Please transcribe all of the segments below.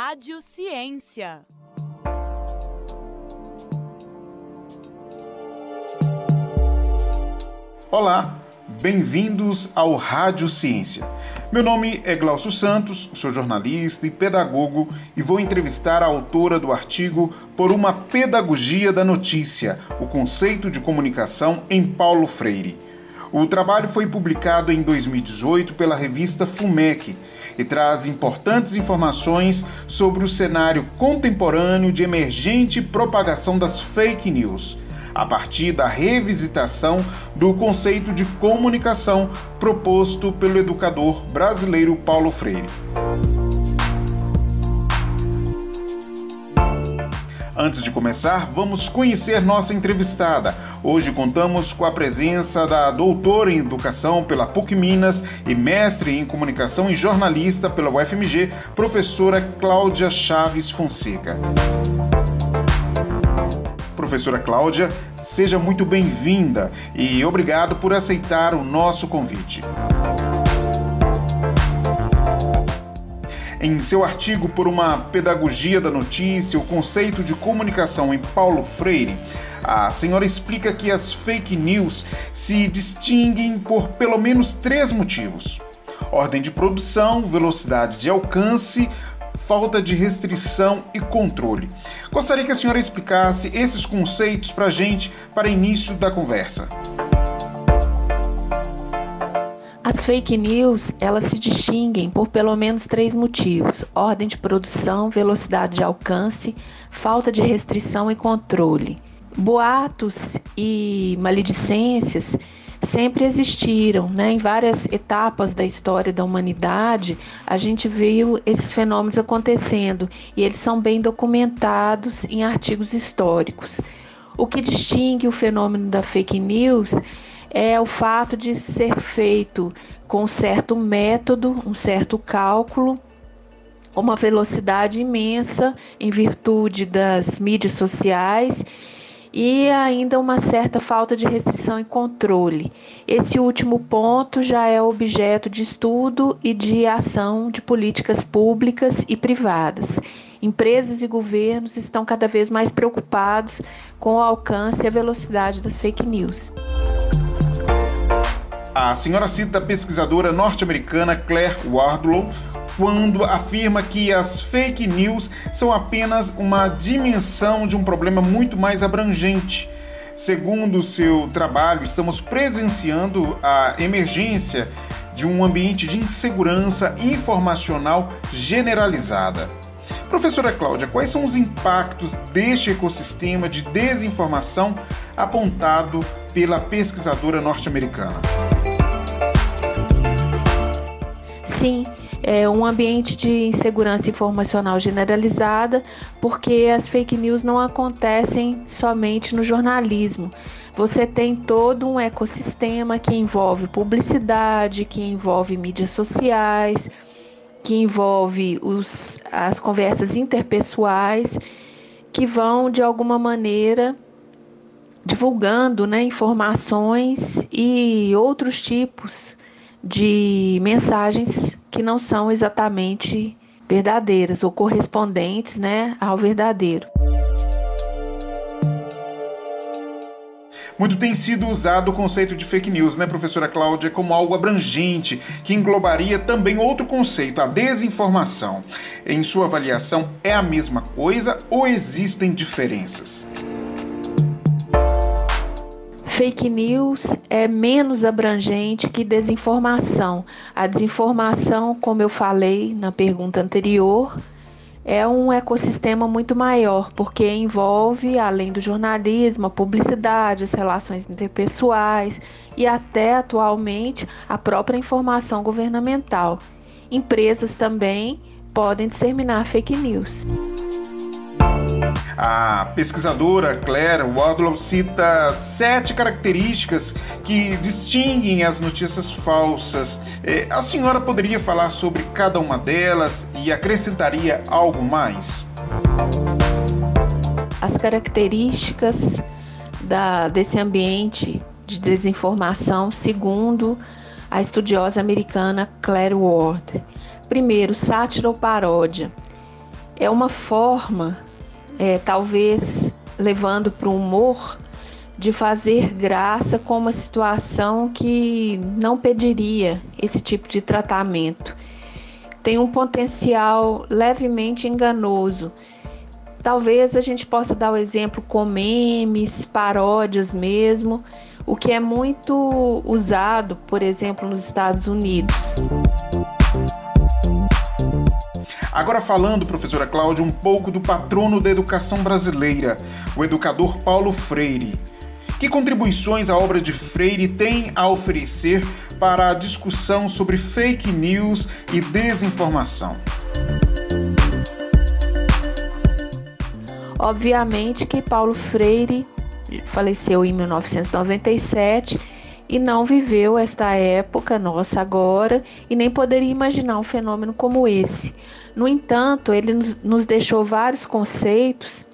Rádio Ciência. Olá, bem-vindos ao Rádio Ciência. Meu nome é Glaucio Santos, sou jornalista e pedagogo e vou entrevistar a autora do artigo Por uma Pedagogia da Notícia: O Conceito de Comunicação em Paulo Freire. O trabalho foi publicado em 2018 pela revista FUMEC e traz importantes informações sobre o cenário contemporâneo de emergente propagação das fake news, a partir da revisitação do conceito de comunicação proposto pelo educador brasileiro Paulo Freire. Antes de começar, vamos conhecer nossa entrevistada. Hoje contamos com a presença da doutora em Educação pela PUC Minas e mestre em Comunicação e jornalista pela UFMG, professora Cláudia Chaves Fonseca. Professora Cláudia, seja muito bem-vinda e obrigado por aceitar o nosso convite. Em seu artigo por uma pedagogia da notícia, o conceito de comunicação em Paulo Freire, a senhora explica que as fake news se distinguem por pelo menos três motivos: ordem de produção, velocidade de alcance, falta de restrição e controle. Gostaria que a senhora explicasse esses conceitos para a gente para início da conversa. As fake news, elas se distinguem por pelo menos três motivos: ordem de produção, velocidade de alcance, falta de restrição e controle. Boatos e maledicências sempre existiram, né? Em várias etapas da história da humanidade, a gente viu esses fenômenos acontecendo e eles são bem documentados em artigos históricos. O que distingue o fenômeno da fake news é o fato de ser feito com certo método, um certo cálculo, uma velocidade imensa em virtude das mídias sociais e ainda uma certa falta de restrição e controle. Esse último ponto já é objeto de estudo e de ação de políticas públicas e privadas. Empresas e governos estão cada vez mais preocupados com o alcance e a velocidade das fake news. A senhora cita a pesquisadora norte-americana Claire Wardlow quando afirma que as fake news são apenas uma dimensão de um problema muito mais abrangente. Segundo seu trabalho, estamos presenciando a emergência de um ambiente de insegurança informacional generalizada. Professora Cláudia, quais são os impactos deste ecossistema de desinformação apontado pela pesquisadora norte-americana? Sim, é um ambiente de insegurança informacional generalizada, porque as fake news não acontecem somente no jornalismo. Você tem todo um ecossistema que envolve publicidade, que envolve mídias sociais, que envolve os, as conversas interpessoais, que vão de alguma maneira divulgando né, informações e outros tipos de mensagens que não são exatamente verdadeiras ou correspondentes né, ao verdadeiro. Muito tem sido usado o conceito de fake news, né, professora Cláudia, como algo abrangente, que englobaria também outro conceito, a desinformação. Em sua avaliação, é a mesma coisa ou existem diferenças? Fake news é menos abrangente que desinformação. A desinformação, como eu falei na pergunta anterior, é um ecossistema muito maior, porque envolve, além do jornalismo, a publicidade, as relações interpessoais e até atualmente a própria informação governamental. Empresas também podem disseminar fake news. A pesquisadora Claire Wadlow cita sete características que distinguem as notícias falsas. É, a senhora poderia falar sobre cada uma delas e acrescentaria algo mais? As características da, desse ambiente de desinformação, segundo a estudiosa americana Claire Ward. Primeiro, sátira ou paródia é uma forma, é, talvez levando para o humor, de fazer graça com uma situação que não pediria esse tipo de tratamento. Tem um potencial levemente enganoso. Talvez a gente possa dar o exemplo com memes, paródias mesmo, o que é muito usado, por exemplo, nos Estados Unidos. Agora falando, professora Cláudia, um pouco do patrono da educação brasileira, o educador Paulo Freire. Que contribuições a obra de Freire tem a oferecer para a discussão sobre fake news e desinformação? Obviamente que Paulo Freire faleceu em 1997 e não viveu esta época nossa agora e nem poderia imaginar um fenômeno como esse. No entanto, ele nos deixou vários conceitos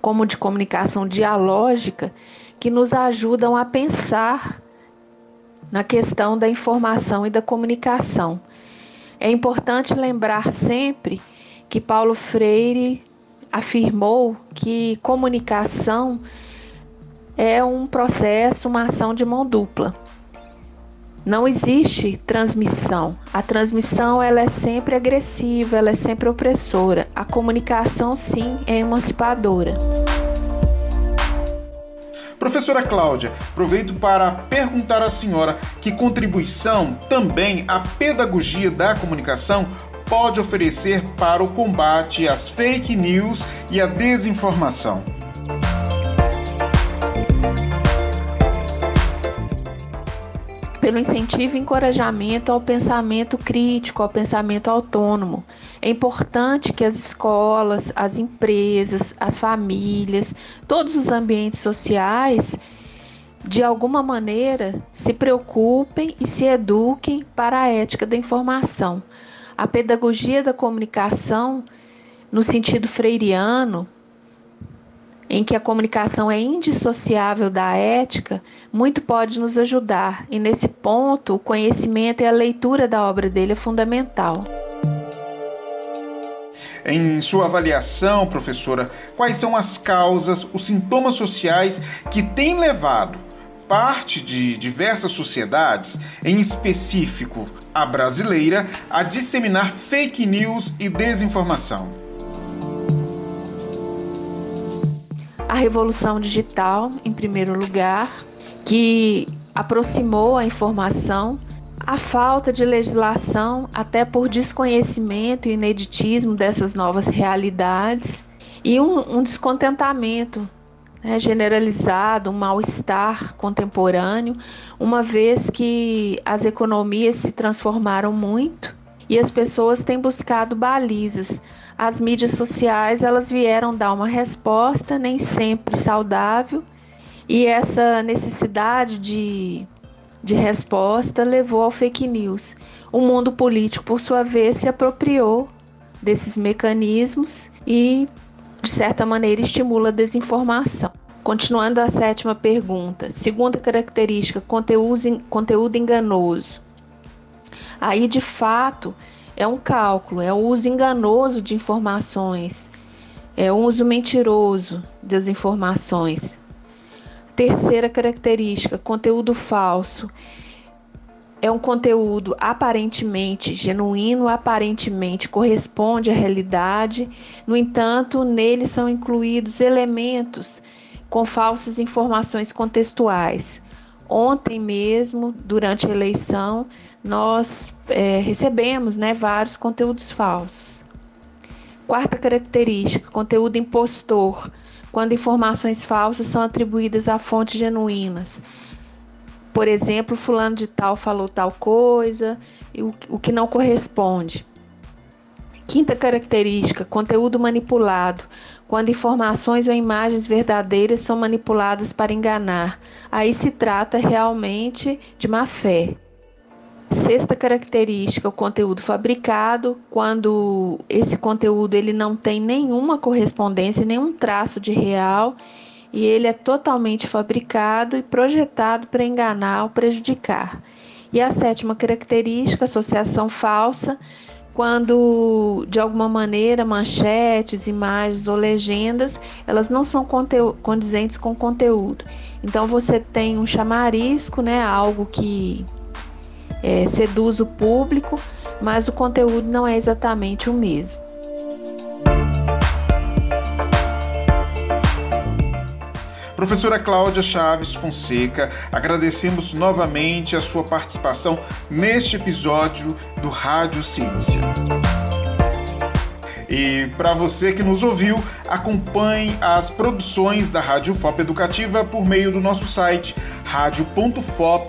como de comunicação dialógica, que nos ajudam a pensar na questão da informação e da comunicação. É importante lembrar sempre que Paulo Freire afirmou que comunicação é um processo, uma ação de mão dupla. Não existe transmissão. A transmissão ela é sempre agressiva, ela é sempre opressora. A comunicação sim é emancipadora. Professora Cláudia, aproveito para perguntar à senhora que contribuição também a pedagogia da comunicação pode oferecer para o combate às fake news e à desinformação. Pelo incentivo e encorajamento ao pensamento crítico, ao pensamento autônomo. É importante que as escolas, as empresas, as famílias, todos os ambientes sociais, de alguma maneira, se preocupem e se eduquem para a ética da informação. A pedagogia da comunicação, no sentido freiriano, em que a comunicação é indissociável da ética, muito pode nos ajudar, e nesse ponto, o conhecimento e a leitura da obra dele é fundamental. Em sua avaliação, professora, quais são as causas, os sintomas sociais que têm levado parte de diversas sociedades, em específico a brasileira, a disseminar fake news e desinformação? Revolução digital, em primeiro lugar, que aproximou a informação, a falta de legislação, até por desconhecimento e ineditismo dessas novas realidades, e um, um descontentamento né, generalizado, um mal-estar contemporâneo, uma vez que as economias se transformaram muito e as pessoas têm buscado balizas as mídias sociais elas vieram dar uma resposta nem sempre saudável e essa necessidade de, de resposta levou ao fake news. O mundo político, por sua vez, se apropriou desses mecanismos e, de certa maneira, estimula a desinformação. Continuando a sétima pergunta. Segunda característica, conteúdo, conteúdo enganoso. Aí, de fato, é um cálculo, é o uso enganoso de informações, é o uso mentiroso das informações. Terceira característica, conteúdo falso. É um conteúdo aparentemente genuíno, aparentemente corresponde à realidade, no entanto, nele são incluídos elementos com falsas informações contextuais. Ontem mesmo, durante a eleição, nós é, recebemos né, vários conteúdos falsos. Quarta característica: conteúdo impostor, quando informações falsas são atribuídas a fontes genuínas. Por exemplo, fulano de tal falou tal coisa, o, o que não corresponde. Quinta característica: conteúdo manipulado, quando informações ou imagens verdadeiras são manipuladas para enganar. Aí se trata realmente de má fé. Sexta característica, o conteúdo fabricado, quando esse conteúdo ele não tem nenhuma correspondência, nenhum traço de real e ele é totalmente fabricado e projetado para enganar ou prejudicar. E a sétima característica, associação falsa, quando de alguma maneira manchetes, imagens ou legendas, elas não são condizentes com o conteúdo. Então você tem um chamarisco, né, algo que é, seduz o público, mas o conteúdo não é exatamente o mesmo. Professora Cláudia Chaves Fonseca, agradecemos novamente a sua participação neste episódio do Rádio Ciência. E para você que nos ouviu, acompanhe as produções da Rádio FOP Educativa por meio do nosso site radio.fop.br.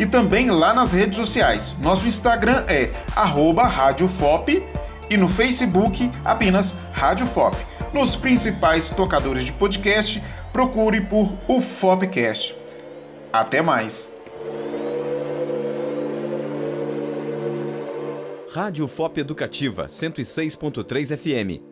E também lá nas redes sociais. Nosso Instagram é @radiofop e no Facebook apenas Rádio FOP nos principais tocadores de podcast, procure por o Fopcast. Até mais! Rádio FOP Educativa 106.3 FM